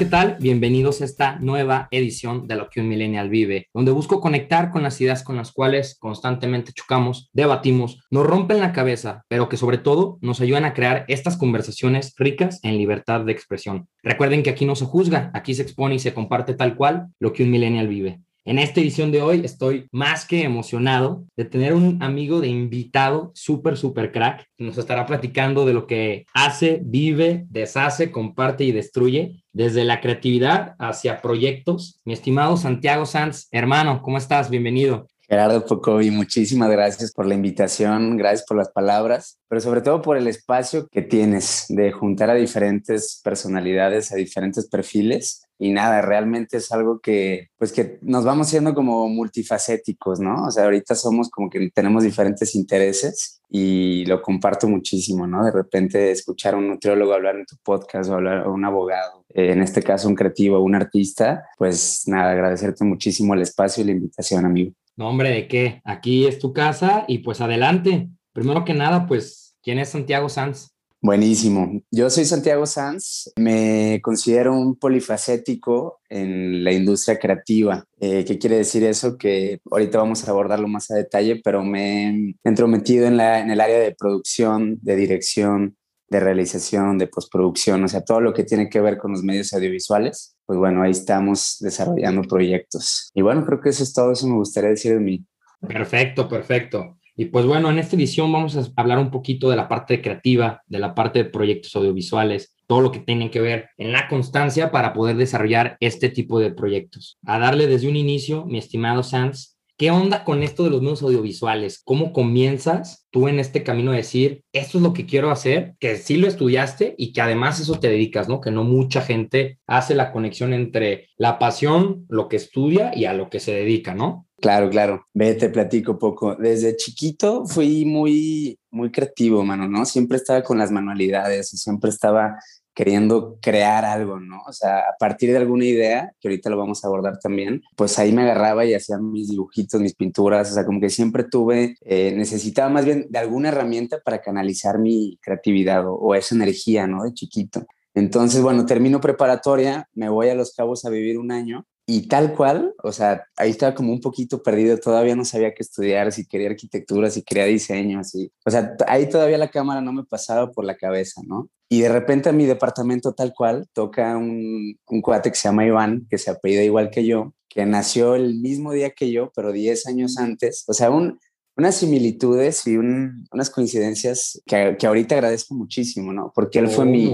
¿qué tal? Bienvenidos a esta nueva edición de Lo que un millennial vive, donde busco conectar con las ideas con las cuales constantemente chocamos, debatimos, nos rompen la cabeza, pero que sobre todo nos ayudan a crear estas conversaciones ricas en libertad de expresión. Recuerden que aquí no se juzga, aquí se expone y se comparte tal cual lo que un millennial vive. En esta edición de hoy estoy más que emocionado de tener un amigo de invitado súper, súper crack. Nos estará platicando de lo que hace, vive, deshace, comparte y destruye, desde la creatividad hacia proyectos. Mi estimado Santiago Sanz, hermano, ¿cómo estás? Bienvenido. Gerardo Pocovi, muchísimas gracias por la invitación, gracias por las palabras, pero sobre todo por el espacio que tienes de juntar a diferentes personalidades, a diferentes perfiles. Y nada, realmente es algo que, pues que nos vamos siendo como multifacéticos, ¿no? O sea, ahorita somos como que tenemos diferentes intereses y lo comparto muchísimo, ¿no? De repente escuchar a un nutriólogo hablar en tu podcast o hablar a un abogado, en este caso un creativo, un artista, pues nada, agradecerte muchísimo el espacio y la invitación, amigo. No, hombre, ¿de qué? Aquí es tu casa y pues adelante. Primero que nada, pues, ¿quién es Santiago Sanz? Buenísimo. Yo soy Santiago Sanz. Me considero un polifacético en la industria creativa. Eh, ¿Qué quiere decir eso? Que ahorita vamos a abordarlo más a detalle, pero me he entrometido en, en el área de producción, de dirección, de realización, de postproducción, o sea, todo lo que tiene que ver con los medios audiovisuales, pues bueno, ahí estamos desarrollando proyectos. Y bueno, creo que eso es todo, eso me gustaría decir de mí. Perfecto, perfecto. Y pues bueno, en esta edición vamos a hablar un poquito de la parte creativa, de la parte de proyectos audiovisuales, todo lo que tiene que ver en la constancia para poder desarrollar este tipo de proyectos. A darle desde un inicio, mi estimado Sanz, ¿Qué onda con esto de los medios audiovisuales? ¿Cómo comienzas tú en este camino de decir, esto es lo que quiero hacer, que sí lo estudiaste y que además eso te dedicas, ¿no? Que no mucha gente hace la conexión entre la pasión, lo que estudia y a lo que se dedica, ¿no? Claro, claro. Ve, te platico poco. Desde chiquito fui muy, muy creativo, mano, ¿no? Siempre estaba con las manualidades, siempre estaba queriendo crear algo, ¿no? O sea, a partir de alguna idea, que ahorita lo vamos a abordar también, pues ahí me agarraba y hacía mis dibujitos, mis pinturas, o sea, como que siempre tuve, eh, necesitaba más bien de alguna herramienta para canalizar mi creatividad o, o esa energía, ¿no? De chiquito. Entonces, bueno, termino preparatoria, me voy a Los Cabos a vivir un año y tal cual, o sea, ahí estaba como un poquito perdido, todavía no sabía qué estudiar, si quería arquitectura, si quería diseño, así. O sea, ahí todavía la cámara no me pasaba por la cabeza, ¿no? Y de repente a mi departamento tal cual toca un, un cuate que se llama Iván, que se apellida igual que yo, que nació el mismo día que yo, pero 10 años antes. O sea, un, unas similitudes y unas coincidencias que, que, ahorita agradezco muchísimo, ¿no? Porque él fue mi...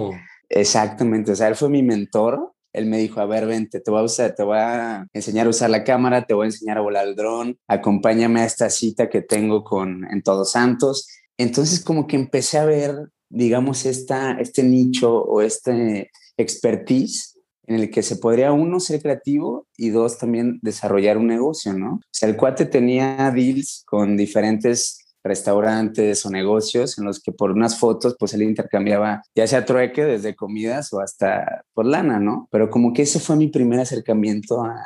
Exactamente, o sea, él fue mi mentor él me dijo, a ver, vente, te voy a usar, te voy a enseñar a usar la cámara, te voy a enseñar a volar el dron, acompáñame a esta cita que tengo con en Todos Santos. Entonces como que empecé a ver, digamos, esta, este nicho o este expertise en el que se podría uno ser creativo y dos también desarrollar un negocio, ¿no? O sea, el cuate tenía deals con diferentes restaurantes o negocios en los que por unas fotos pues él intercambiaba ya sea trueque desde comidas o hasta por lana, ¿no? Pero como que ese fue mi primer acercamiento a,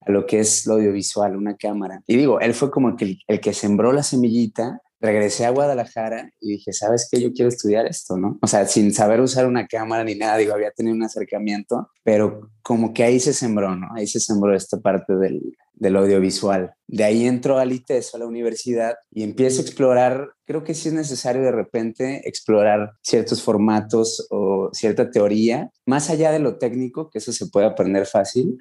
a lo que es lo audiovisual, una cámara. Y digo, él fue como que el, el que sembró la semillita regresé a Guadalajara y dije, ¿sabes qué? Yo quiero estudiar esto, ¿no? O sea, sin saber usar una cámara ni nada, digo, había tenido un acercamiento, pero como que ahí se sembró, ¿no? Ahí se sembró esta parte del, del audiovisual. De ahí entro al ITESO, a la universidad, y empiezo a explorar, creo que sí es necesario de repente explorar ciertos formatos o cierta teoría, más allá de lo técnico, que eso se puede aprender fácil,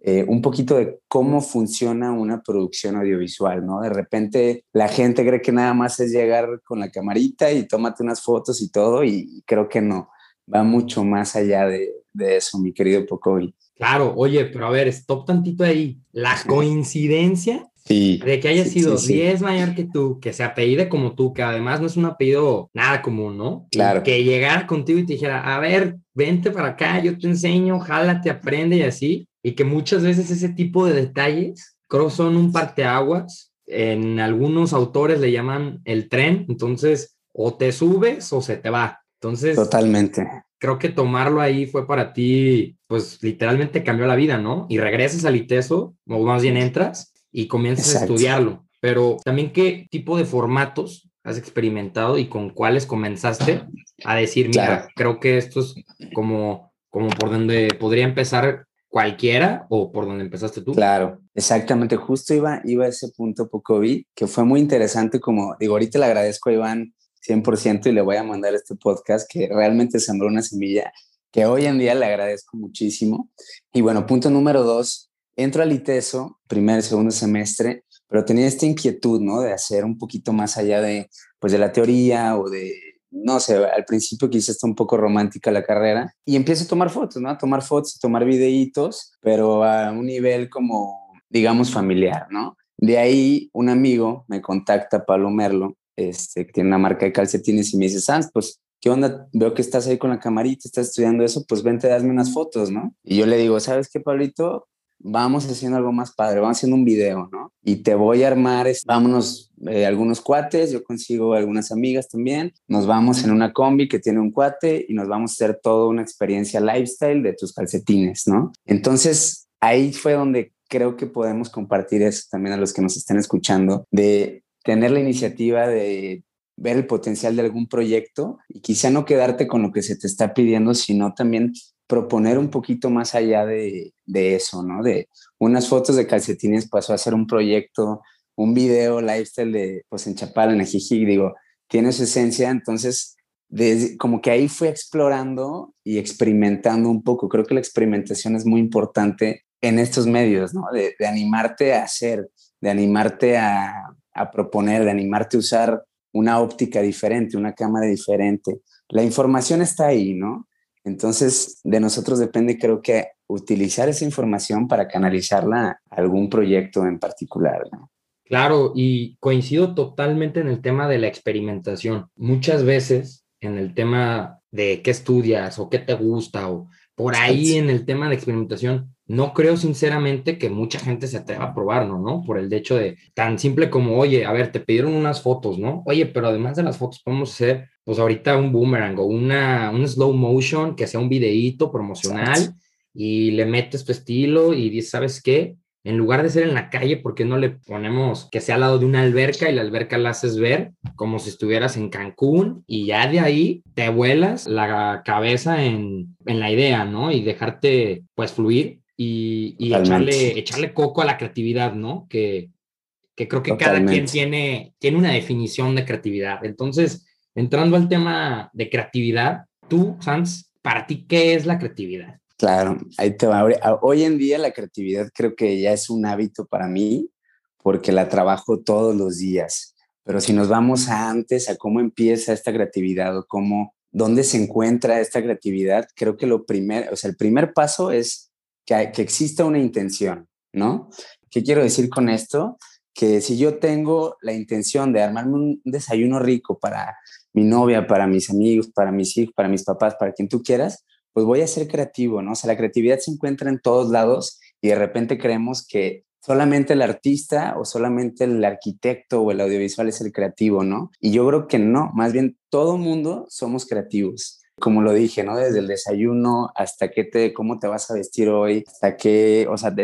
eh, un poquito de cómo funciona una producción audiovisual, ¿no? De repente la gente cree que nada más es llegar con la camarita y tómate unas fotos y todo, y creo que no, va mucho más allá de, de eso, mi querido Pocovi. Claro, oye, pero a ver, stop tantito ahí. La coincidencia sí, de que haya sí, sido sí, sí. 10 mayor que tú, que se apellide como tú, que además no es un apellido nada común, ¿no? Claro. Que llegara contigo y te dijera, a ver, vente para acá, yo te enseño, jálate, aprende y así. Y que muchas veces ese tipo de detalles, creo son un parteaguas. En algunos autores le llaman el tren, entonces o te subes o se te va. Entonces, Totalmente. Creo que tomarlo ahí fue para ti, pues literalmente cambió la vida, ¿no? Y regresas al ITESO, o más bien entras y comienzas Exacto. a estudiarlo. Pero también, ¿qué tipo de formatos has experimentado y con cuáles comenzaste a decir, mira, Claro. creo que esto es como como por donde podría empezar cualquiera o por donde empezaste tú. Claro, exactamente. Justo iba, iba a ese punto, vi que fue muy interesante. Como digo, ahorita le agradezco a Iván 100% y le voy a mandar este podcast que realmente sembró una semilla que hoy en día le agradezco muchísimo. Y bueno, punto número dos, entro al ITESO, primer, segundo semestre, pero tenía esta inquietud, ¿no? De hacer un poquito más allá de, pues, de la teoría o de, no sé, al principio quise estar un poco romántica la carrera y empiezo a tomar fotos, ¿no? A tomar fotos, a tomar videitos, pero a un nivel como, digamos, familiar, ¿no? De ahí un amigo me contacta, Pablo Merlo, este, que tiene una marca de calcetines y me dice, Sans, pues ¿qué onda? Veo que estás ahí con la camarita, estás estudiando eso, pues vente, hazme unas fotos, ¿no? Y yo le digo, ¿sabes qué, Pablito? Vamos haciendo algo más padre, vamos haciendo un video, ¿no? Y te voy a armar, vámonos eh, algunos cuates, yo consigo algunas amigas también, nos vamos en una combi que tiene un cuate y nos vamos a hacer toda una experiencia lifestyle de tus calcetines, ¿no? Entonces, ahí fue donde creo que podemos compartir eso también a los que nos estén escuchando, de tener la iniciativa de ver el potencial de algún proyecto y quizá no quedarte con lo que se te está pidiendo, sino también proponer un poquito más allá de, eso, ¿no? De unas fotos de calcetines pasó a ser un proyecto, un video lifestyle de, pues en Chapala, en Ajijic, digo, tiene su esencia, entonces, como que ahí fui explorando y experimentando un poco. Creo que la experimentación es muy importante en estos medios, ¿no? De, animarte a hacer, de animarte a, a proponer, de animarte a usar una óptica diferente, una cámara diferente. La información está ahí, ¿no? Entonces, de nosotros depende, creo que, utilizar esa información para canalizarla a algún proyecto en particular. ¿no? Claro, y coincido totalmente en el tema de la experimentación. Muchas veces en el tema de qué estudias o qué te gusta o por ahí en el tema de experimentación, no creo sinceramente que mucha gente se atreva a probarlo, ¿no? Por el hecho de tan simple como, oye, a ver, te pidieron unas fotos, ¿no? Oye, pero además de las fotos podemos hacer, pues ahorita un boomerang o una, un slow motion que sea un videíto promocional y le metes tu estilo y dices, ¿sabes qué? en lugar de ser en la calle, ¿por qué no le ponemos que sea al lado de una alberca y la alberca la haces ver como si estuvieras en Cancún y ya de ahí te vuelas la cabeza en, la idea, ¿no? Y dejarte pues fluir y, echarle, echarle coco a la creatividad, ¿no? Que, creo que cada quien tiene, tiene una definición de creatividad. Entonces, entrando al tema de creatividad, tú, Sans, para ti, ¿qué es la creatividad? Claro, ahí te va. Hoy en día la creatividad creo que ya es un hábito para mí porque la trabajo todos los días. Pero si nos vamos a antes, a cómo empieza esta creatividad o cómo, dónde se encuentra esta creatividad, creo que lo primero, o sea, el primer paso es que, que exista una intención, ¿no? ¿Qué quiero decir con esto? Que si yo tengo la intención de armarme un desayuno rico para mi novia, para mis amigos, para mis hijos, para mis papás, para quien tú quieras, pues voy a ser creativo, ¿no? O sea, la creatividad se encuentra en todos lados y de repente creemos que solamente el artista o solamente el arquitecto o el audiovisual es el creativo, ¿no? Y yo creo que no, más bien todo mundo somos creativos. Como lo dije, ¿no? Desde el desayuno hasta qué te, cómo te vas a vestir hoy, hasta qué, o sea,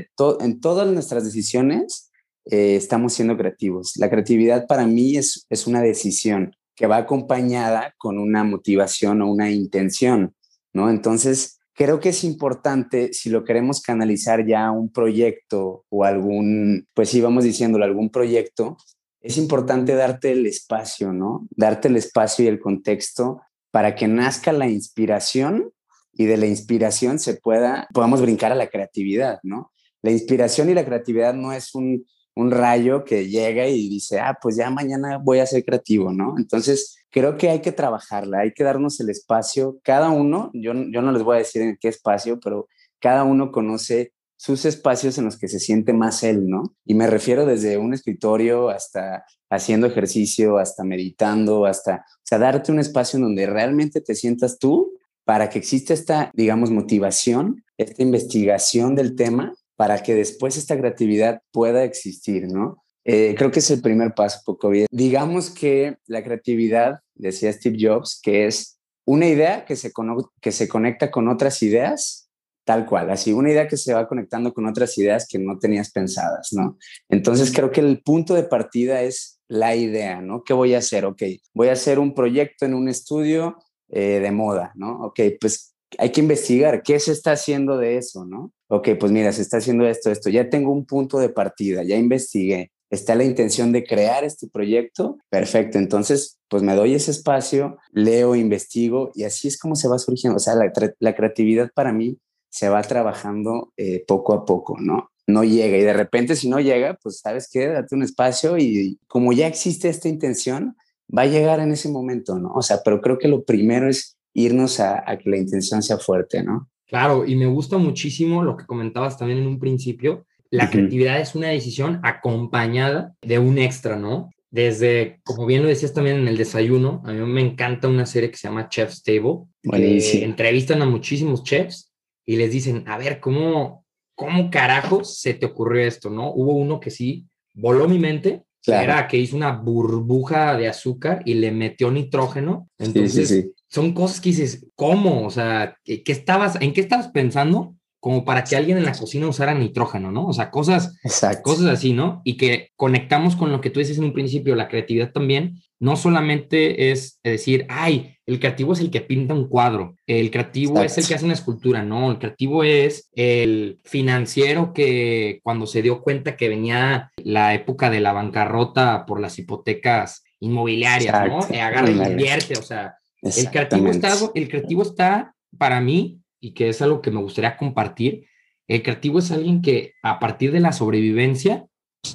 en todas nuestras decisiones eh, estamos siendo creativos. La creatividad para mí es, es una decisión que va acompañada con una motivación o una intención. ¿no? Entonces, creo que es importante, si lo queremos canalizar ya a un proyecto o algún, pues sí, vamos diciéndolo, algún proyecto, es importante darte el espacio, ¿no? Darte el espacio y el contexto para que nazca la inspiración y de la inspiración se pueda, podamos brincar a la creatividad, ¿no? La inspiración y la creatividad no es un, rayo que llega y dice, ah, pues ya mañana voy a ser creativo, ¿no? Entonces, creo que hay que trabajarla, hay que darnos el espacio, cada uno, yo, yo no les voy a decir en qué espacio, pero cada uno conoce sus espacios en los que se siente más él, ¿no? Y me refiero desde un escritorio hasta haciendo ejercicio, hasta meditando, hasta, o sea, darte un espacio en donde realmente te sientas tú para que exista esta, digamos, motivación, esta investigación del tema para que después esta creatividad pueda existir, ¿no? Eh, creo que es el primer paso, poco bien. Digamos que la creatividad, decía Steve Jobs, que es una idea que se, que se conecta con otras ideas, tal cual, así, una idea que se va conectando con otras ideas que no tenías pensadas, ¿no? Entonces creo que el punto de partida es la idea, ¿no? ¿Qué voy a hacer? Ok, voy a hacer un proyecto en un estudio eh, de moda, ¿no? Ok, pues hay que investigar qué se está haciendo de eso, ¿no? Ok, pues mira, se está haciendo esto, esto, ya tengo un punto de partida, ya investigué, está la intención de crear este proyecto, perfecto, entonces pues me doy ese espacio, leo, investigo y así es como se va surgiendo, o sea, la, creatividad para mí se va trabajando eh, poco a poco, ¿no? No llega y de repente si no llega, pues sabes qué, date un espacio y como ya existe esta intención, va a llegar en ese momento, ¿no? O sea, pero creo que lo primero es irnos a, que la intención sea fuerte, ¿no? Claro, y me gusta muchísimo lo que comentabas también en un principio. La creatividad es una decisión acompañada de un extra, ¿no? Desde, como bien lo decías también en el desayuno, a mí me encanta una serie que se llama Chef's Table. Que entrevistan a muchísimos chefs y les dicen, a ver, ¿cómo, ¿cómo carajos se te ocurrió esto, no? Hubo uno que sí voló mi mente era que hizo una burbuja de azúcar y le metió nitrógeno. Entonces, son cosas que dices, ¿cómo? O sea, ¿qué, estabas, ¿en qué estabas pensando? Como para que alguien en la cocina usara nitrógeno, ¿no? O sea, cosas, cosas así, ¿no? Y que conectamos con lo que tú dices en un principio, la creatividad también, no solamente es decir, ay, el creativo es el que pinta un cuadro, el creativo es el que hace una escultura, no, el creativo es el financiero que cuando se dio cuenta que venía la época de la bancarrota por las hipotecas inmobiliarias, ¿no? Eh, agarra y invierte, o sea, el creativo, está, el creativo está para mí, y que es algo que me gustaría compartir, el creativo es alguien que a partir de la sobrevivencia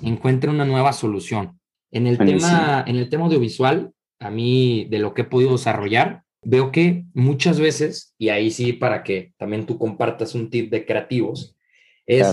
encuentra una nueva solución. En el, tema, en el tema audiovisual, a mí, de lo que he podido desarrollar, veo que muchas veces, y ahí sí para que también tú compartas un tip de creativos, es,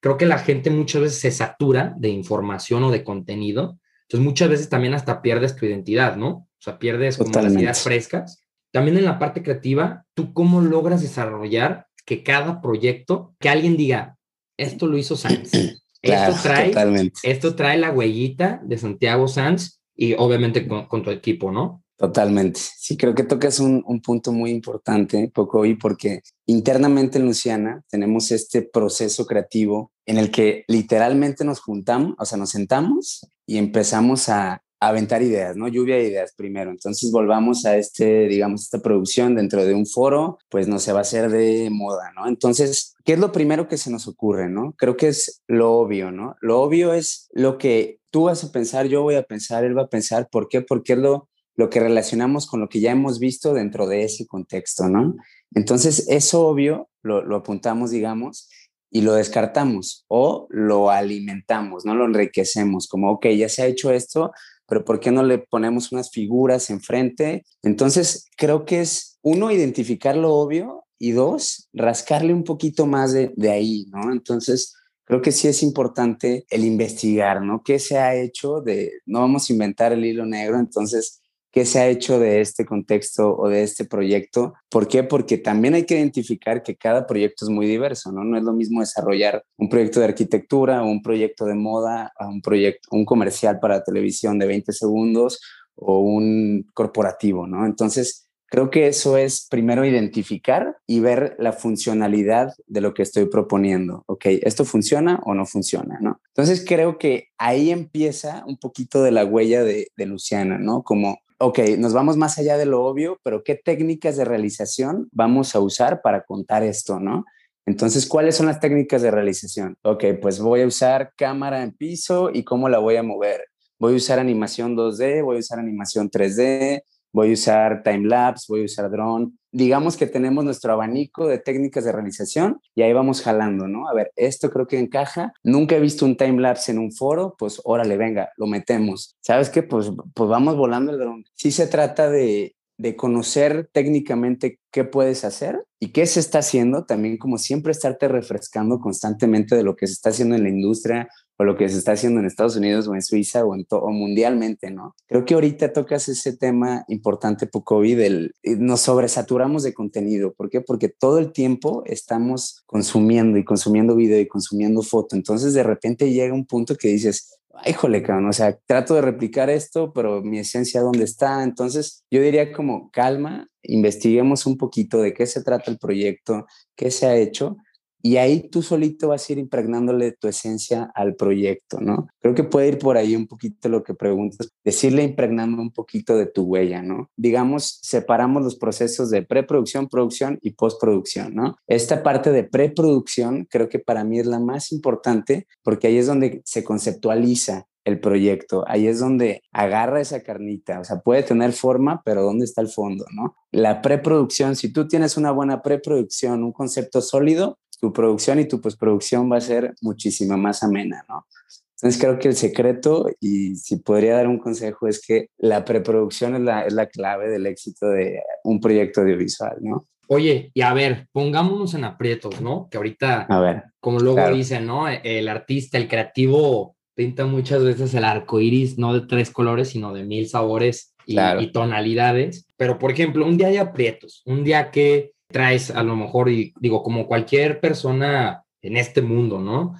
creo que la gente muchas veces se satura de información o de contenido, entonces muchas veces también hasta pierdes tu identidad, ¿no? O sea, pierdes como las ideas frescas. También en la parte creativa, ¿tú cómo logras desarrollar que cada proyecto, que alguien diga, esto lo hizo Sanz, esto, trae, esto trae la huellita de Santiago Sanz y obviamente con, tu equipo, ¿no? Totalmente. Sí, creo que tocas un, un punto muy importante, poco hoy, porque internamente en Luciana tenemos este proceso creativo en el que literalmente nos juntamos, o sea, nos sentamos y empezamos a, aventar ideas, ¿no? Lluvia de ideas primero. Entonces volvamos a este, digamos, esta producción dentro de un foro, pues no se va a hacer de moda, ¿no? Entonces, ¿qué es lo primero que se nos ocurre, ¿no? Creo que es lo obvio, ¿no? Lo obvio es lo que tú vas a pensar, yo voy a pensar, él va a pensar, ¿por qué? Porque es lo, lo que relacionamos con lo que ya hemos visto dentro de ese contexto, ¿no? Entonces, eso obvio lo, lo apuntamos, digamos, y lo descartamos o lo alimentamos, ¿no? Lo enriquecemos, como, ok, ya se ha hecho esto, pero ¿por qué no le ponemos unas figuras enfrente? Entonces, creo que es, uno, identificar lo obvio y dos, rascarle un poquito más de, de ahí, ¿no? Entonces, creo que sí es importante el investigar, ¿no? ¿Qué se ha hecho de, no vamos a inventar el hilo negro, entonces qué se ha hecho de este contexto o de este proyecto. ¿Por qué? Porque también hay que identificar que cada proyecto es muy diverso, ¿no? No es lo mismo desarrollar un proyecto de arquitectura un proyecto de moda, un proyecto, un comercial para televisión de 20 segundos o un corporativo, ¿no? Entonces, Creo que eso es primero identificar y ver la funcionalidad de lo que estoy proponiendo. Ok, ¿esto funciona o no funciona? ¿no? Entonces creo que ahí empieza un poquito de la huella de, de Luciana, ¿no? Como ok, nos vamos más allá de lo obvio, pero ¿qué técnicas de realización vamos a usar para contar esto, no? Entonces, ¿cuáles son las técnicas de realización? Ok, pues voy a usar cámara en piso y cómo la voy a mover. Voy a usar animación 2D, voy a usar animación 3D, voy a usar time lapse, voy a usar drone. Digamos que tenemos nuestro abanico de técnicas de realización y ahí vamos jalando, ¿no? A ver, esto creo que encaja. Nunca he visto un time lapse en un foro, pues órale, venga, lo metemos. ¿Sabes qué? Pues, pues vamos volando el drone. Sí se trata de, de conocer técnicamente qué puedes hacer y qué se está haciendo, también como siempre estarte refrescando constantemente de lo que se está haciendo en la industria o lo que se está haciendo en Estados Unidos o en Suiza o, en o mundialmente, ¿no? Creo que ahorita tocas ese tema importante, Pocovi, del nos sobresaturamos de contenido. ¿Por qué? Porque todo el tiempo estamos consumiendo y consumiendo video y consumiendo foto. Entonces, de repente llega un punto que dices, ay, jole, cabrón, o sea, trato de replicar esto, pero mi esencia, ¿dónde está? Entonces, yo diría como calma, investiguemos un poquito de qué se trata el proyecto, qué se ha hecho y ahí tú solito vas a ir impregnándole tu esencia al proyecto, ¿no? Creo que puede ir por ahí un poquito lo que preguntas, decirle impregnando un poquito de tu huella, ¿no? Digamos, separamos los procesos de preproducción, producción y postproducción, ¿no? Esta parte de preproducción creo que para mí es la más importante porque ahí es donde se conceptualiza el proyecto. Ahí es donde agarra esa carnita. O sea, puede tener forma, pero ¿dónde está el fondo? ¿no? La preproducción, si tú tienes una buena preproducción, un concepto sólido, tu producción y tu postproducción va a ser muchísima más amena, ¿no? Entonces creo que el secreto, y si podría dar un consejo, es que la preproducción es la, es la clave del éxito de un proyecto audiovisual, ¿no? Oye, y a ver, pongámonos en aprietos, ¿no? Que ahorita, a ver, como luego dicen, ¿no? El artista, el creativo, pinta muchas veces el arco iris, no de tres colores, sino de mil sabores y, y tonalidades. Pero, por ejemplo, un día hay aprietos, un día que traes a lo mejor, y digo, como cualquier persona en este mundo, ¿no?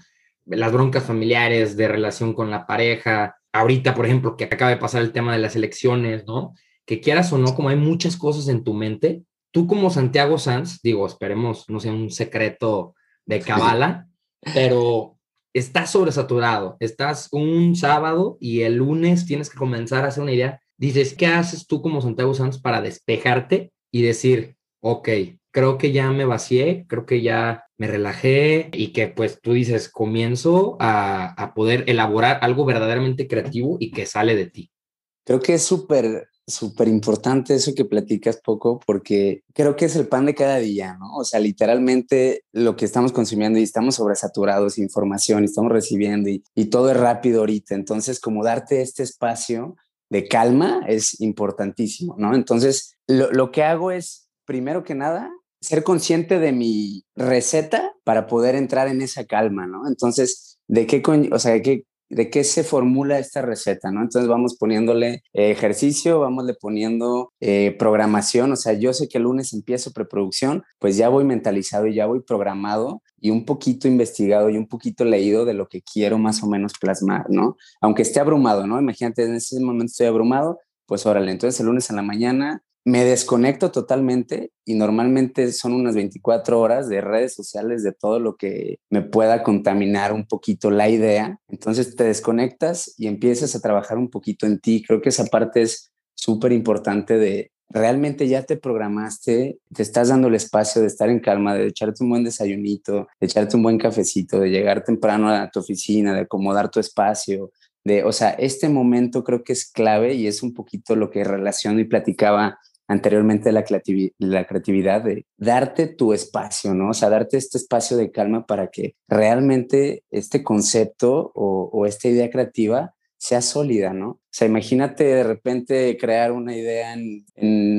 Las broncas familiares de relación con la pareja, ahorita, por ejemplo, que acaba de pasar el tema de las elecciones, ¿no? Que quieras o no, como hay muchas cosas en tu mente, tú como Santiago Sanz, digo, esperemos, no sea un secreto de cabala, pero estás sobresaturado, estás un sábado y el lunes tienes que comenzar a hacer una idea, dices, ¿qué haces tú como Santiago Sanz para despejarte y decir, ok, creo que ya me vacié, creo que ya me relajé y que pues tú dices, comienzo a, a poder elaborar algo verdaderamente creativo y que sale de ti. Creo que es súper, súper importante eso que platicas poco porque creo que es el pan de cada día, ¿no? O sea, literalmente lo que estamos consumiendo y estamos sobresaturados de información y estamos recibiendo y, y todo es rápido ahorita. Entonces, como darte este espacio de calma es importantísimo, ¿no? Entonces, lo, lo que hago es primero que nada, ser consciente de mi receta para poder entrar en esa calma, ¿no? Entonces, ¿de qué, o sea, de qué, de qué se formula esta receta, ¿no? Entonces vamos poniéndole ejercicio, vamos le poniendo eh, programación, o sea, yo sé que el lunes empiezo preproducción, pues ya voy mentalizado y ya voy programado y un poquito investigado y un poquito leído de lo que quiero más o menos plasmar, ¿no? Aunque esté abrumado, ¿no? Imagínate, en ese momento estoy abrumado, pues órale, entonces el lunes en la mañana me desconecto totalmente y normalmente son unas 24 horas de redes sociales, de todo lo que me pueda contaminar un poquito la idea. Entonces te desconectas y empiezas a trabajar un poquito en ti. Creo que esa parte es súper importante de realmente ya te programaste, te estás dando el espacio de estar en calma, de echarte un buen desayunito, de echarte un buen cafecito, de llegar temprano a tu oficina, de acomodar tu espacio, de, o sea, este momento creo que es clave y es un poquito lo que relaciono y platicaba anteriormente la, la creatividad, de darte tu espacio, ¿no? O sea, darte este espacio de calma para que realmente este concepto o, esta idea creativa sea sólida, ¿no? O sea, imagínate de repente crear una idea en,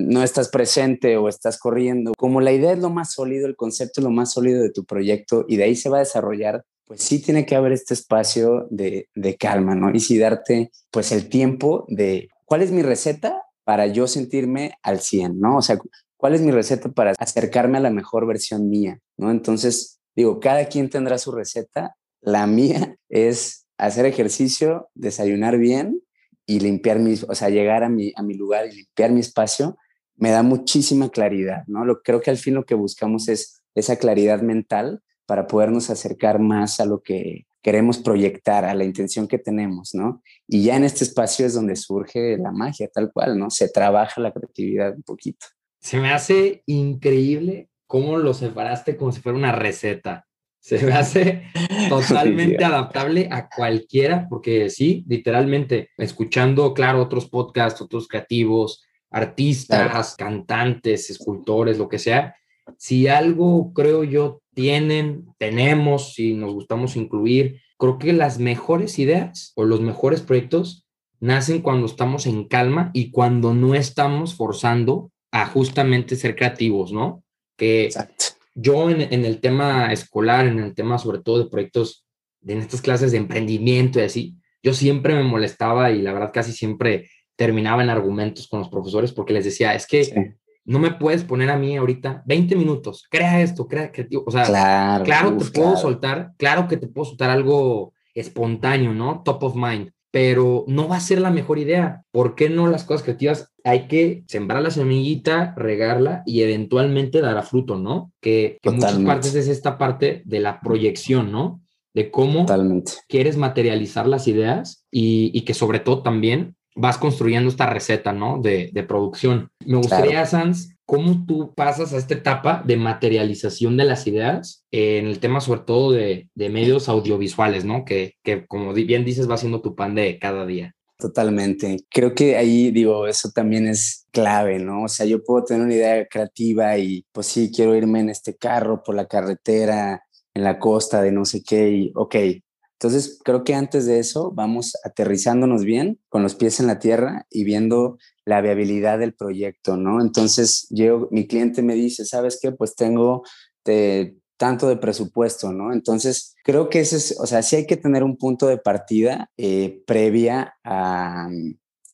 no estás presente o estás corriendo. Como la idea es lo más sólido, el concepto es lo más sólido de tu proyecto y de ahí se va a desarrollar, pues sí tiene que haber este espacio de, de calma, ¿no? Y sí darte pues el tiempo de, ¿cuál es mi receta? Para yo sentirme al 100, ¿no? O sea, ¿cuál es mi receta para acercarme a la mejor versión mía, ¿no? Entonces, digo, cada quien tendrá su receta. La mía es hacer ejercicio, desayunar bien y limpiar mis, o sea, llegar a mi, a mi lugar y limpiar mi espacio, me da muchísima claridad, ¿no? Lo, creo que al fin lo que buscamos es esa claridad mental para podernos acercar más a lo que queremos proyectar, a la intención que tenemos, ¿no? Y ya en este espacio es donde surge la magia, tal cual, ¿no? Se trabaja la creatividad un poquito. Se me hace increíble cómo lo separaste como si fuera una receta. Se me hace totalmente adaptable a cualquiera, porque sí, literalmente, escuchando, claro, otros podcasts, otros creativos, artistas, cantantes, escultores, lo que sea, si algo creo yo tienen, tenemos, si nos gustamos incluir, creo que las mejores ideas o los mejores proyectos nacen cuando estamos en calma y cuando no estamos forzando a justamente ser creativos, ¿no? Que yo en, el tema escolar, en el tema sobre todo de proyectos, en estas clases de emprendimiento y así, yo siempre me molestaba y la verdad casi siempre terminaba en argumentos con los profesores porque les decía, es que no me puedes poner a mí ahorita 20 minutos, crea esto, crea creativo. O sea, claro, claro te puedo soltar, claro que te puedo soltar algo espontáneo, ¿no? Top of mind. pero no va a ser la mejor idea. ¿Por qué no las cosas creativas? Hay que sembrar la semillita, regarla y eventualmente dará fruto, ¿no? Que, que muchas partes es esta parte de la proyección, ¿no? De cómo quieres materializar las ideas y, y que sobre todo también vas construyendo esta receta, ¿no? De, de producción. Me gustaría, Sans, cómo tú pasas a esta etapa de materialización de las ideas en el tema sobre todo de, de medios audiovisuales, ¿no? Que, que, como bien dices va siendo tu pan de cada día. Totalmente. Creo que ahí, digo, eso también es clave, ¿no? O sea, yo puedo tener una idea creativa y pues sí, quiero irme en este carro por la carretera, en la costa de no sé qué, y ok, entonces, creo que antes de eso vamos aterrizándonos bien, con los pies en la tierra y viendo la viabilidad del proyecto, ¿no? Entonces, yo, mi cliente me dice, ¿sabes qué? Pues tengo tanto de presupuesto, ¿no? Entonces, creo que ese es, o sea, sí hay que tener un punto de partida eh, previa a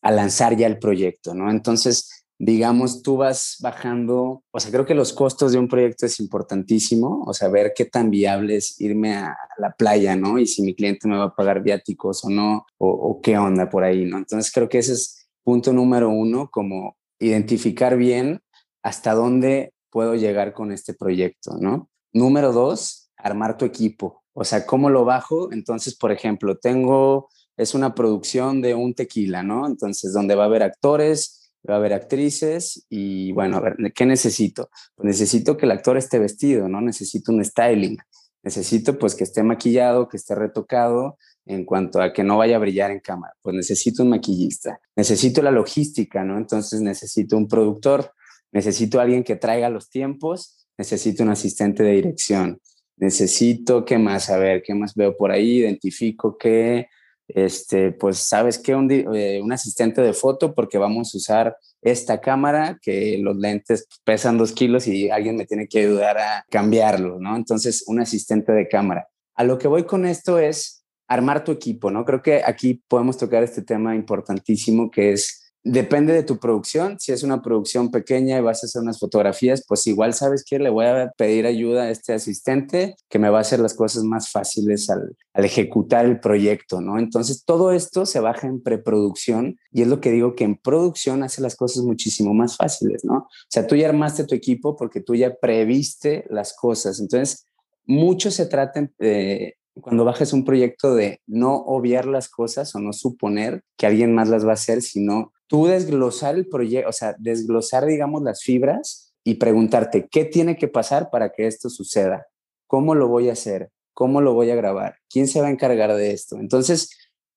lanzar ya el proyecto, ¿no? Entonces, digamos, tú vas bajando, o sea, creo que los costos de un proyecto es importantísimo, o sea, ver qué tan viable es irme a la playa, ¿no? Y si mi cliente me va a pagar viáticos o no, o, qué onda por ahí, ¿no? Entonces creo que ese es punto número uno, como identificar bien hasta dónde puedo llegar con este proyecto, ¿no? Número dos, armar tu equipo, o sea, ¿cómo lo bajo? Entonces, por ejemplo, tengo, es una producción de un tequila, ¿no? Entonces, donde va a haber actores, va a haber actrices y bueno, a ver, ¿qué necesito? Pues necesito que el actor esté vestido, ¿no? Necesito un styling. Necesito pues que esté maquillado, que esté retocado en cuanto a que no vaya a brillar en cámara. Pues necesito un maquillista. Necesito la logística, ¿no? Entonces necesito un productor, necesito alguien que traiga los tiempos, necesito un asistente de dirección. Necesito, ¿qué más? A ver, ¿qué más veo por ahí? Identifico que este, pues sabes que eh, un, asistente de foto porque vamos a usar esta cámara que los lentes pesan dos kilos y alguien me tiene que ayudar a cambiarlo, ¿no? Entonces, un asistente de cámara. A lo que voy con esto es armar tu equipo, ¿no? Creo que aquí podemos tocar este tema importantísimo que es Depende de tu producción. Si es una producción pequeña y vas a hacer unas fotografías, pues igual sabes que le voy a pedir ayuda a este asistente que me va a hacer las cosas más fáciles al, ejecutar el proyecto, ¿no? Entonces todo esto se baja en preproducción y es lo que digo que en producción hace las cosas muchísimo más fáciles, ¿no? O sea, tú ya armaste tu equipo porque tú ya previste las cosas. Entonces, mucho se trata de cuando bajes un proyecto de no obviar las cosas o no suponer que alguien más las va a hacer, sino tú desglosar el proyecto, o sea, desglosar, digamos, las fibras y preguntarte qué tiene que pasar para que esto suceda, cómo lo voy a hacer, cómo lo voy a grabar, quién se va a encargar de esto. Entonces,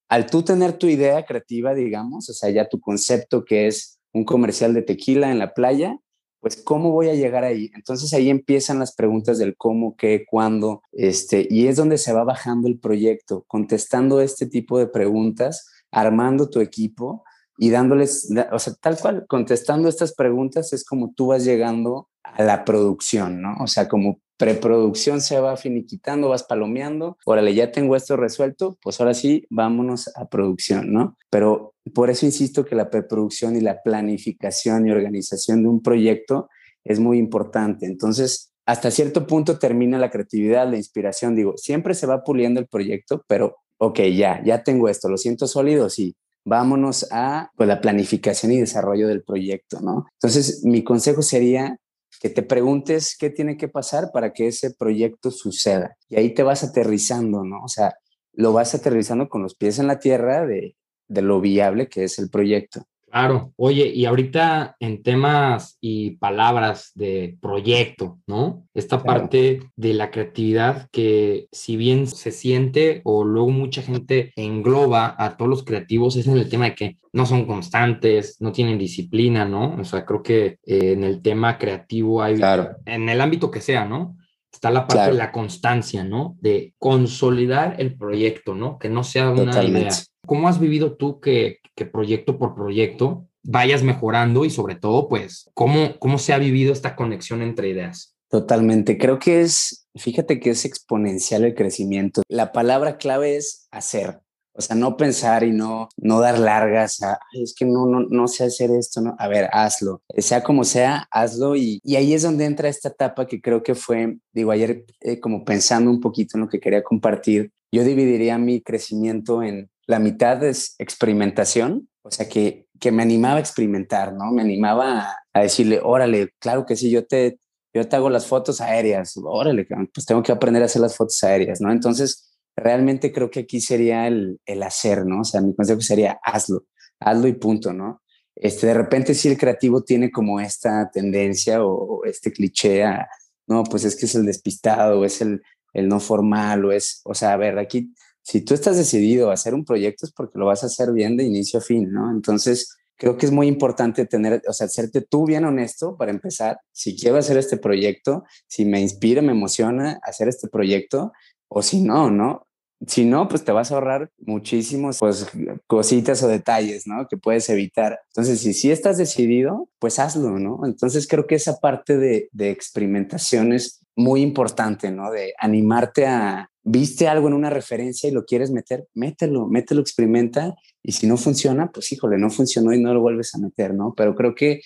al tú tener tu idea creativa, digamos, o sea, ya tu concepto que es un comercial de tequila en la playa, pues cómo voy a llegar ahí. Entonces ahí empiezan las preguntas del cómo, qué, cuándo, este, y es donde se va bajando el proyecto, contestando este tipo de preguntas, armando tu equipo y dándoles, o sea, tal cual, contestando estas preguntas es como tú vas llegando a la producción, ¿no? O sea, como preproducción se va finiquitando, vas palomeando, órale, ya tengo esto resuelto, pues ahora sí, vámonos a producción, ¿no? Pero por eso insisto que la preproducción y la planificación y organización de un proyecto es muy importante. Entonces, hasta cierto punto termina la creatividad, la inspiración, digo, siempre se va puliendo el proyecto, pero ok, ya, ya tengo esto, lo siento sólido, sí, vámonos a pues, la planificación y desarrollo del proyecto, ¿no? Entonces, mi consejo sería que te preguntes qué tiene que pasar para que ese proyecto suceda. Y ahí te vas aterrizando, ¿no? O sea, lo vas aterrizando con los pies en la tierra de, de lo viable que es el proyecto. Claro, oye, y ahorita en temas y palabras de proyecto, ¿no? Esta parte de la creatividad que si bien se siente o luego mucha gente engloba a todos los creativos es en el tema de que no son constantes, no tienen disciplina, ¿no? O sea, creo que eh, en el tema creativo hay, claro. en el ámbito que sea, ¿no? Está la parte de la constancia, ¿no? De consolidar el proyecto, ¿no? Que no sea una idea. ¿Cómo has vivido tú que, que, proyecto por proyecto vayas mejorando y sobre todo, pues, cómo, cómo se ha vivido esta conexión entre ideas? Totalmente. Creo que es, fíjate que es exponencial el crecimiento. La palabra clave es hacer. O sea, no pensar y no, no dar largas a, es que no, no, no sé hacer esto, ¿no? A ver, hazlo. Sea como sea, hazlo. Y, y ahí es donde entra esta etapa que creo que fue, digo, ayer eh, como pensando un poquito en lo que quería compartir, yo dividiría mi crecimiento en la mitad es experimentación, o sea, que, que me animaba a experimentar, ¿no? Me animaba a, decirle, órale, claro que sí, yo te, yo te hago las fotos aéreas, órale, pues tengo que aprender a hacer las fotos aéreas, ¿no? Entonces, realmente creo que aquí sería el, el hacer, ¿no? O sea, mi consejo sería hazlo, hazlo y punto, ¿no? Este, de repente si el creativo tiene como esta tendencia o, este cliché a, no, pues es que es el despistado, o es el, el no formal, o es, o sea, a ver, aquí, si tú estás decidido a hacer un proyecto es porque lo vas a hacer bien de inicio a fin, ¿no? Entonces, creo que es muy importante tener, o sea, hacerte tú bien honesto para empezar, si quiero hacer este proyecto, si me inspira, me emociona hacer este proyecto, o si no, ¿no? Si no, pues te vas a ahorrar muchísimos pues, cositas o detalles, ¿no? Que puedes evitar. Entonces, si sí estás decidido, pues hazlo, ¿no? Entonces, creo que esa parte de, de experimentación es muy importante, ¿no? De animarte a, viste algo en una referencia y lo quieres meter, mételo, mételo, experimenta. Y si no funciona, pues híjole, no funcionó y no lo vuelves a meter, ¿no? Pero creo que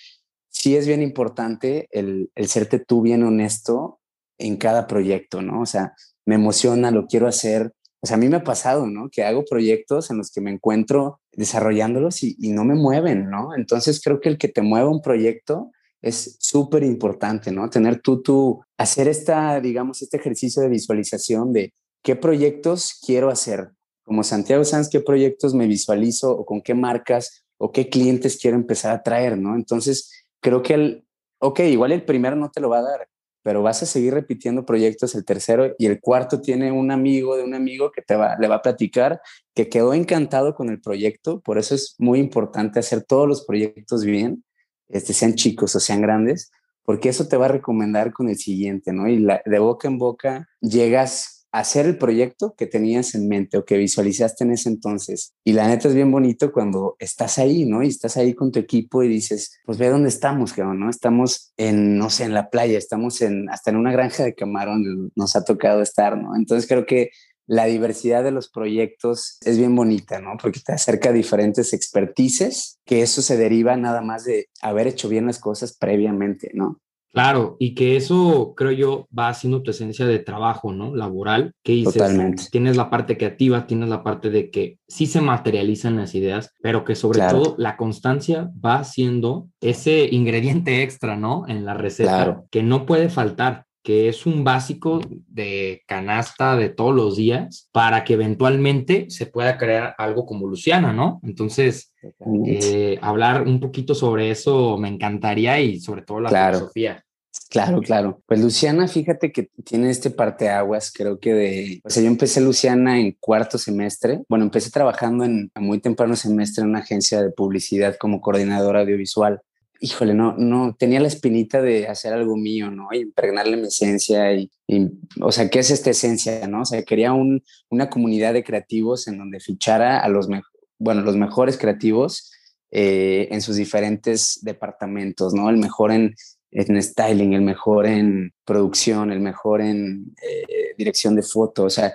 sí es bien importante el, el serte tú bien honesto en cada proyecto, ¿no? O sea, me emociona, lo quiero hacer, o sea, a mí me ha pasado, ¿no? Que hago proyectos en los que me encuentro desarrollándolos y, no me mueven, ¿no? Entonces creo que el que te mueva un proyecto es súper importante, ¿no? Tener tú, tú, hacer esta, digamos, este ejercicio de visualización de qué proyectos quiero hacer. Como Santiago Sanz, qué proyectos me visualizo o con qué marcas o qué clientes quiero empezar a traer, ¿no? Entonces creo que el, ok, igual el primero no te lo va a dar, pero vas a seguir repitiendo proyectos el tercero y el cuarto tiene un amigo de un amigo que te va, le va a platicar que quedó encantado con el proyecto, por eso es muy importante hacer todos los proyectos bien, este, sean chicos o sean grandes, porque eso te va a recomendar con el siguiente, ¿no? Y de boca en boca llegas hacer el proyecto que tenías en mente o que visualizaste en ese entonces. Y la neta es bien bonito cuando estás ahí, ¿no? Y estás ahí con tu equipo y dices, pues ve dónde estamos, ¿no? Estamos en, no sé, en la playa, estamos en, hasta en una granja de camarón, nos ha tocado estar, ¿no? Entonces creo que la diversidad de los proyectos es bien bonita, ¿no? Porque te acerca a diferentes expertices, que eso se deriva nada más de haber hecho bien las cosas previamente, ¿no? Claro, y que eso creo yo va haciendo tu esencia de trabajo, ¿no? Laboral, que dices, Totalmente. tienes la parte creativa, tienes la parte de que sí se materializan las ideas, pero que sobre todo la constancia va siendo ese ingrediente extra, ¿no? En la receta que no puede faltar que es un básico de canasta de todos los días para que eventualmente se pueda crear algo como Luciana, ¿no? Entonces, eh, hablar un poquito sobre eso me encantaría y sobre todo la filosofía. Claro, claro. Pues Luciana, fíjate que tiene este parteaguas, creo que de, o sea, yo empecé Luciana en cuarto semestre. Bueno, empecé trabajando en muy temprano semestre en una agencia de publicidad como coordinadora audiovisual híjole, no, no, tenía la espinita de hacer algo mío, ¿no? Y impregnarle mi esencia y, o sea, ¿qué es esta esencia, no? O sea, quería un, una comunidad de creativos en donde fichara a los, bueno, los mejores creativos eh, en sus diferentes departamentos, ¿no? El mejor en, en styling, el mejor en producción, el mejor en eh, dirección de foto, o sea,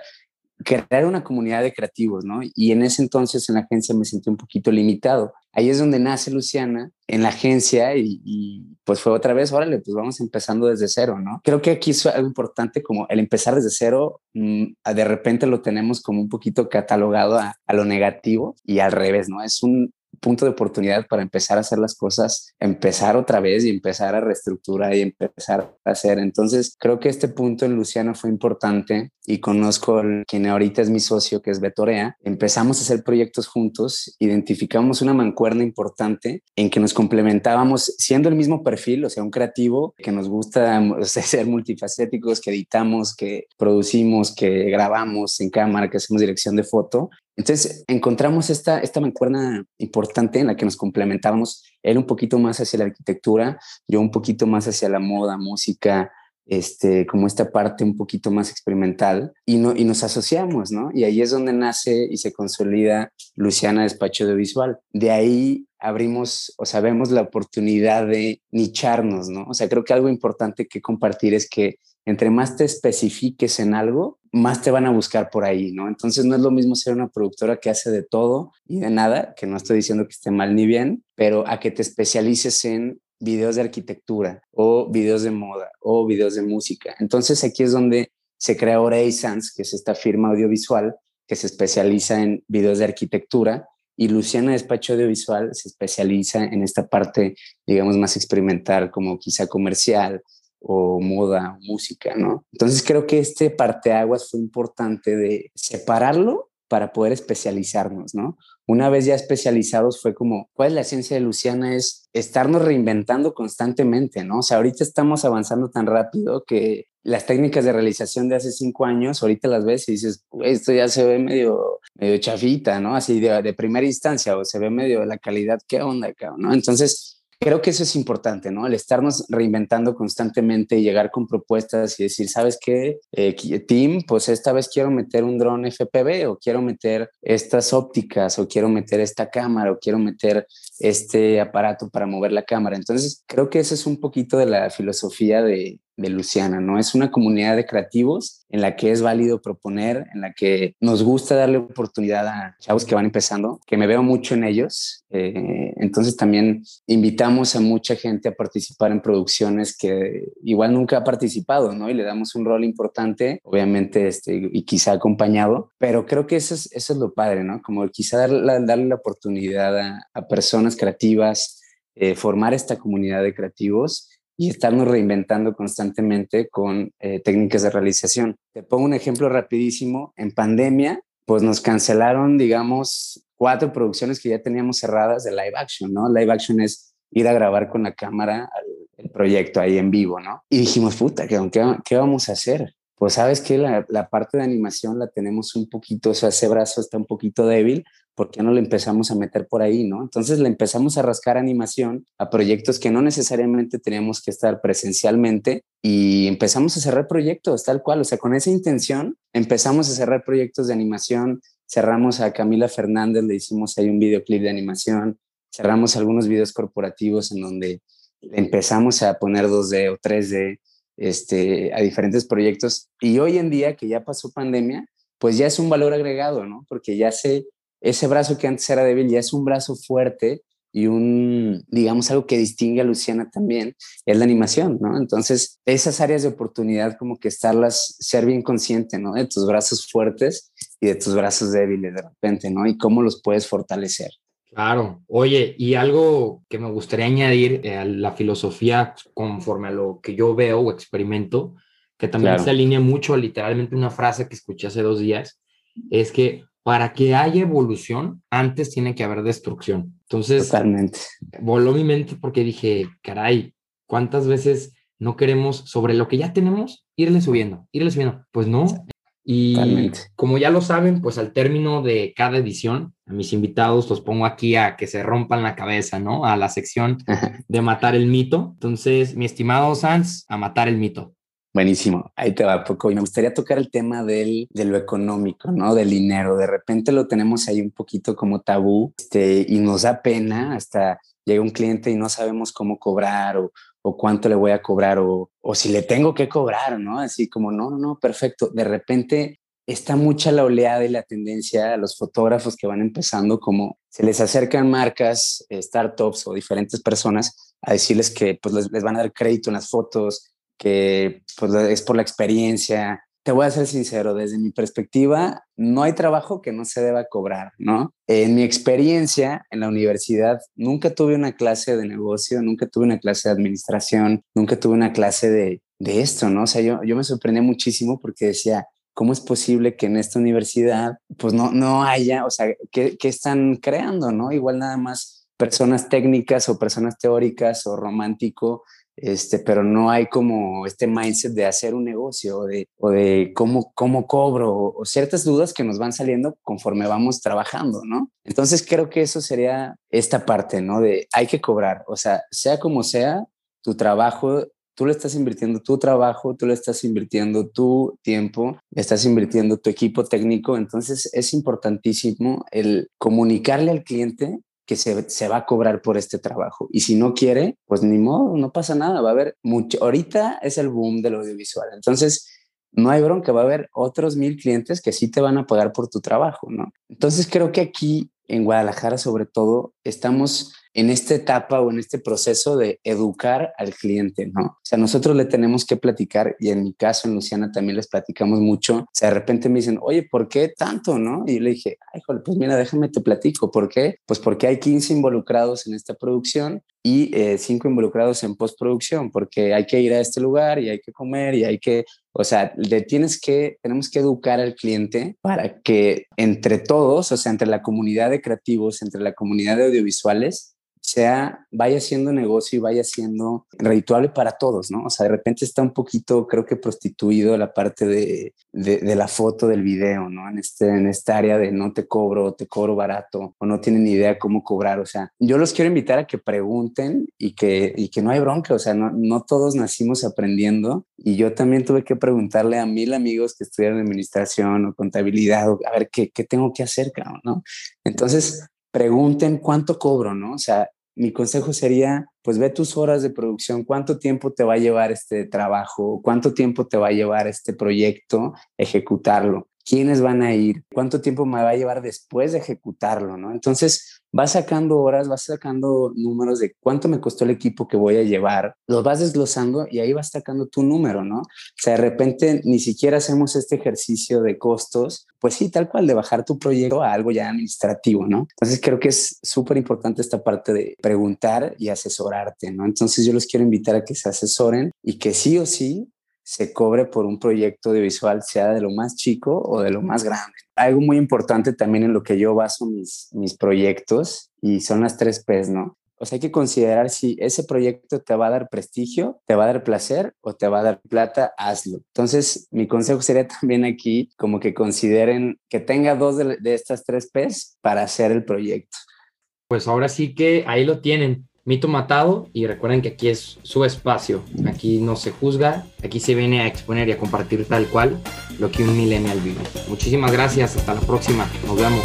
crear una comunidad de creativos, ¿no? Y en ese entonces en la agencia me sentí un poquito limitado. Ahí es donde nace Luciana en la agencia y, pues fue otra vez, órale, pues vamos empezando desde cero, ¿no? Creo que aquí es algo importante como el empezar desde cero, mm, de repente lo tenemos como un poquito catalogado a lo negativo y al revés, ¿no? Es un, punto de oportunidad para empezar a hacer las cosas, empezar otra vez y empezar a reestructurar y empezar a hacer. Entonces, creo que este punto en Luciano fue importante y conozco a quien ahorita es mi socio, que es Betorea. Empezamos a hacer proyectos juntos, identificamos una mancuerna importante en que nos complementábamos siendo el mismo perfil, o sea, un creativo que nos gusta ser multifacéticos, que editamos, que producimos, que grabamos en cámara, que hacemos dirección de foto entonces encontramos esta, esta mancuerna importante en la que nos complementábamos, él un poquito más hacia la arquitectura, yo un poquito más hacia la moda, música, este, como esta parte un poquito más experimental y, no, y nos asociamos, ¿no? Y ahí es donde nace y se consolida Luciana Despacho de Visual. De ahí abrimos o sabemos la oportunidad de nicharnos, ¿no? O sea, creo que algo importante que compartir es que entre más te especifiques en algo, más te van a buscar por ahí, ¿no? Entonces no es lo mismo ser una productora que hace de todo y de nada, que no estoy diciendo que esté mal ni bien, pero a que te especialices en videos de arquitectura o videos de moda o videos de música. Entonces aquí es donde se crea Orey Sans, que es esta firma audiovisual que se especializa en videos de arquitectura, y Luciana Despacho Audiovisual se especializa en esta parte, digamos, más experimental, como quizá comercial o moda, música, ¿no? Entonces creo que este parteaguas fue importante de separarlo para poder especializarnos, ¿no? Una vez ya especializados fue como, ¿cuál es la esencia de Luciana? Es estarnos reinventando constantemente, ¿no? O sea, ahorita estamos avanzando tan rápido que las técnicas de realización de hace cinco años, ahorita las ves y dices, esto ya se ve medio, medio chafita, ¿no? Así de, de primera instancia, o se ve medio la calidad, ¿qué onda, cabrón? ¿no? Entonces, creo que eso es importante, ¿no? El estarnos reinventando constantemente y llegar con propuestas y decir, ¿sabes qué? Eh, team, pues esta vez quiero meter un dron FPV o quiero meter estas ópticas o quiero meter esta cámara o quiero meter este aparato para mover la cámara. Entonces, creo que eso es un poquito de la filosofía de, de Luciana, ¿no? Es una comunidad de creativos en la que es válido proponer, en la que nos gusta darle oportunidad a chavos que van empezando, que me veo mucho en ellos. Eh, entonces también invitamos a mucha gente a participar en producciones que igual nunca ha participado, ¿no? Y le damos un rol importante, obviamente, este, y quizá acompañado, pero creo que eso es, eso es lo padre, ¿no? Como quizá darle, darle la oportunidad a, personas creativas, eh, formar esta comunidad de creativos y estarnos reinventando constantemente con eh, técnicas de realización. Te pongo un ejemplo rapidísimo. En pandemia, pues nos cancelaron, digamos, cuatro producciones que ya teníamos cerradas de live action, ¿no? Live action es ir a grabar con la cámara el proyecto ahí en vivo, ¿no? Y dijimos, puta, ¿qué, qué vamos a hacer? Pues sabes que la, parte de animación la tenemos un poquito, o sea, ese brazo está un poquito débil, ¿por qué no le empezamos a meter por ahí, no? Entonces le empezamos a rascar animación a proyectos que no necesariamente teníamos que estar presencialmente y empezamos a cerrar proyectos tal cual, o sea, con esa intención empezamos a cerrar proyectos de animación, cerramos a Camila Fernández, le hicimos ahí un videoclip de animación, cerramos algunos videos corporativos en donde empezamos a poner 2D o 3D este, a diferentes proyectos y hoy en día que ya pasó pandemia, pues ya es un valor agregado, ¿no? Porque ya se ese brazo que antes era débil ya es un brazo fuerte y un, digamos, algo que distingue a Luciana también, es la animación, ¿no? Entonces, esas áreas de oportunidad como que estarlas, ser bien consciente, ¿no? De tus brazos fuertes y de tus brazos débiles de repente, ¿no? Y cómo los puedes fortalecer. Claro. Oye, y algo que me gustaría añadir eh, a la filosofía conforme a lo que yo veo o experimento, que también se alinea mucho a literalmente una frase que escuché hace dos días, es que para que haya evolución, antes tiene que haber destrucción. Entonces, Totalmente. voló mi mente porque dije, caray, ¿cuántas veces no queremos sobre lo que ya tenemos irle subiendo, irle subiendo? Pues no. Y como ya lo saben, pues al término de cada edición, a mis invitados los pongo aquí a que se rompan la cabeza, ¿no? A la sección de matar el mito. Entonces, mi estimado Sanz, a matar el mito. Buenísimo, ahí te va poco. Y me gustaría tocar el tema del, de lo económico, ¿no? Del dinero. De repente lo tenemos ahí un poquito como tabú este, y nos da pena hasta llega un cliente y no sabemos cómo cobrar o, o cuánto le voy a cobrar o, o, si le tengo que cobrar, ¿no? Así como, no, no, no, perfecto. De repente está mucha la oleada y la tendencia a los fotógrafos que van empezando, como se les acercan marcas, startups o diferentes personas a decirles que pues les, les van a dar crédito en las fotos, que pues, es por la experiencia. Te voy a ser sincero, desde mi perspectiva, no hay trabajo que no se deba cobrar, ¿no? En mi experiencia en la universidad, nunca tuve una clase de negocio, nunca tuve una clase de administración, nunca tuve una clase de, de esto, ¿no? O sea, yo, yo me sorprendí muchísimo porque decía, ¿cómo es posible que en esta universidad pues no, no haya, o sea, ¿qué, ¿qué, están creando, no? Igual nada más personas técnicas o personas teóricas o romántico este, pero no hay como este mindset de hacer un negocio o de, o de cómo, cómo cobro o, ciertas dudas que nos van saliendo conforme vamos trabajando, ¿no? Entonces creo que eso sería esta parte, ¿no? De hay que cobrar, o sea, sea como sea, tu trabajo, tú le estás invirtiendo tu trabajo, tú le estás invirtiendo tu tiempo, estás invirtiendo tu equipo técnico, entonces es importantísimo el comunicarle al cliente que se, va a cobrar por este trabajo. Y si no quiere, pues ni modo, no pasa nada, va a haber mucho. Ahorita es el boom del audiovisual. Entonces, no hay bronca, va a haber otros mil clientes que sí te van a pagar por tu trabajo, ¿no? Entonces, creo que aquí en Guadalajara, sobre todo, estamos en esta etapa o en este proceso de educar al cliente, ¿no? O sea, nosotros le tenemos que platicar y en mi caso, en Luciana también les platicamos mucho. O sea, de repente me dicen, oye, ¿por qué tanto, no? Y le dije, ay, joder, pues mira, déjame te platico. ¿Por qué? Pues porque hay 15 involucrados en esta producción y eh, cinco involucrados en postproducción, porque hay que ir a este lugar y hay que comer y hay que, o sea, le tienes que, tenemos que educar al cliente para que entre todos, o sea, entre la comunidad de creativos, entre la comunidad de audiovisuales, sea, vaya siendo negocio y vaya siendo ritual para todos, ¿no? O sea, de repente está un poquito, creo que prostituido la parte de, de, la foto del video, ¿no? En, este, en esta área de no te cobro, te cobro barato, o no tienen idea cómo cobrar. O sea, yo los quiero invitar a que pregunten y que, y que no hay bronca, o sea, no, no todos nacimos aprendiendo. Y yo también tuve que preguntarle a mil amigos que estudian administración o contabilidad, a ver qué, qué tengo que hacer, ¿no? Entonces, pregunten cuánto cobro, ¿no? O sea, mi consejo sería, pues ve tus horas de producción, cuánto tiempo te va a llevar este trabajo, cuánto tiempo te va a llevar este proyecto ejecutarlo quiénes van a ir, cuánto tiempo me va a llevar después de ejecutarlo, ¿no? Entonces, vas sacando horas, vas sacando números de cuánto me costó el equipo que voy a llevar, los vas desglosando y ahí vas sacando tu número, ¿no? O sea, de repente ni siquiera hacemos este ejercicio de costos, pues sí, tal cual, de bajar tu proyecto a algo ya administrativo, ¿no? Entonces, creo que es súper importante esta parte de preguntar y asesorarte, ¿no? Entonces, yo los quiero invitar a que se asesoren y que sí o sí se cobre por un proyecto audiovisual, sea de lo más chico o de lo más grande. Algo muy importante también en lo que yo baso mis, mis proyectos y son las tres P's, ¿no? O sea, hay que considerar si ese proyecto te va a dar prestigio, te va a dar placer o te va a dar plata, hazlo. Entonces, mi consejo sería también aquí como que consideren que tenga dos de, de estas tres P's para hacer el proyecto. Pues ahora sí que ahí lo tienen mito matado y recuerden que aquí es su espacio, aquí no se juzga, aquí se viene a exponer y a compartir tal cual lo que un millennial vive. Muchísimas gracias, hasta la próxima, nos vemos.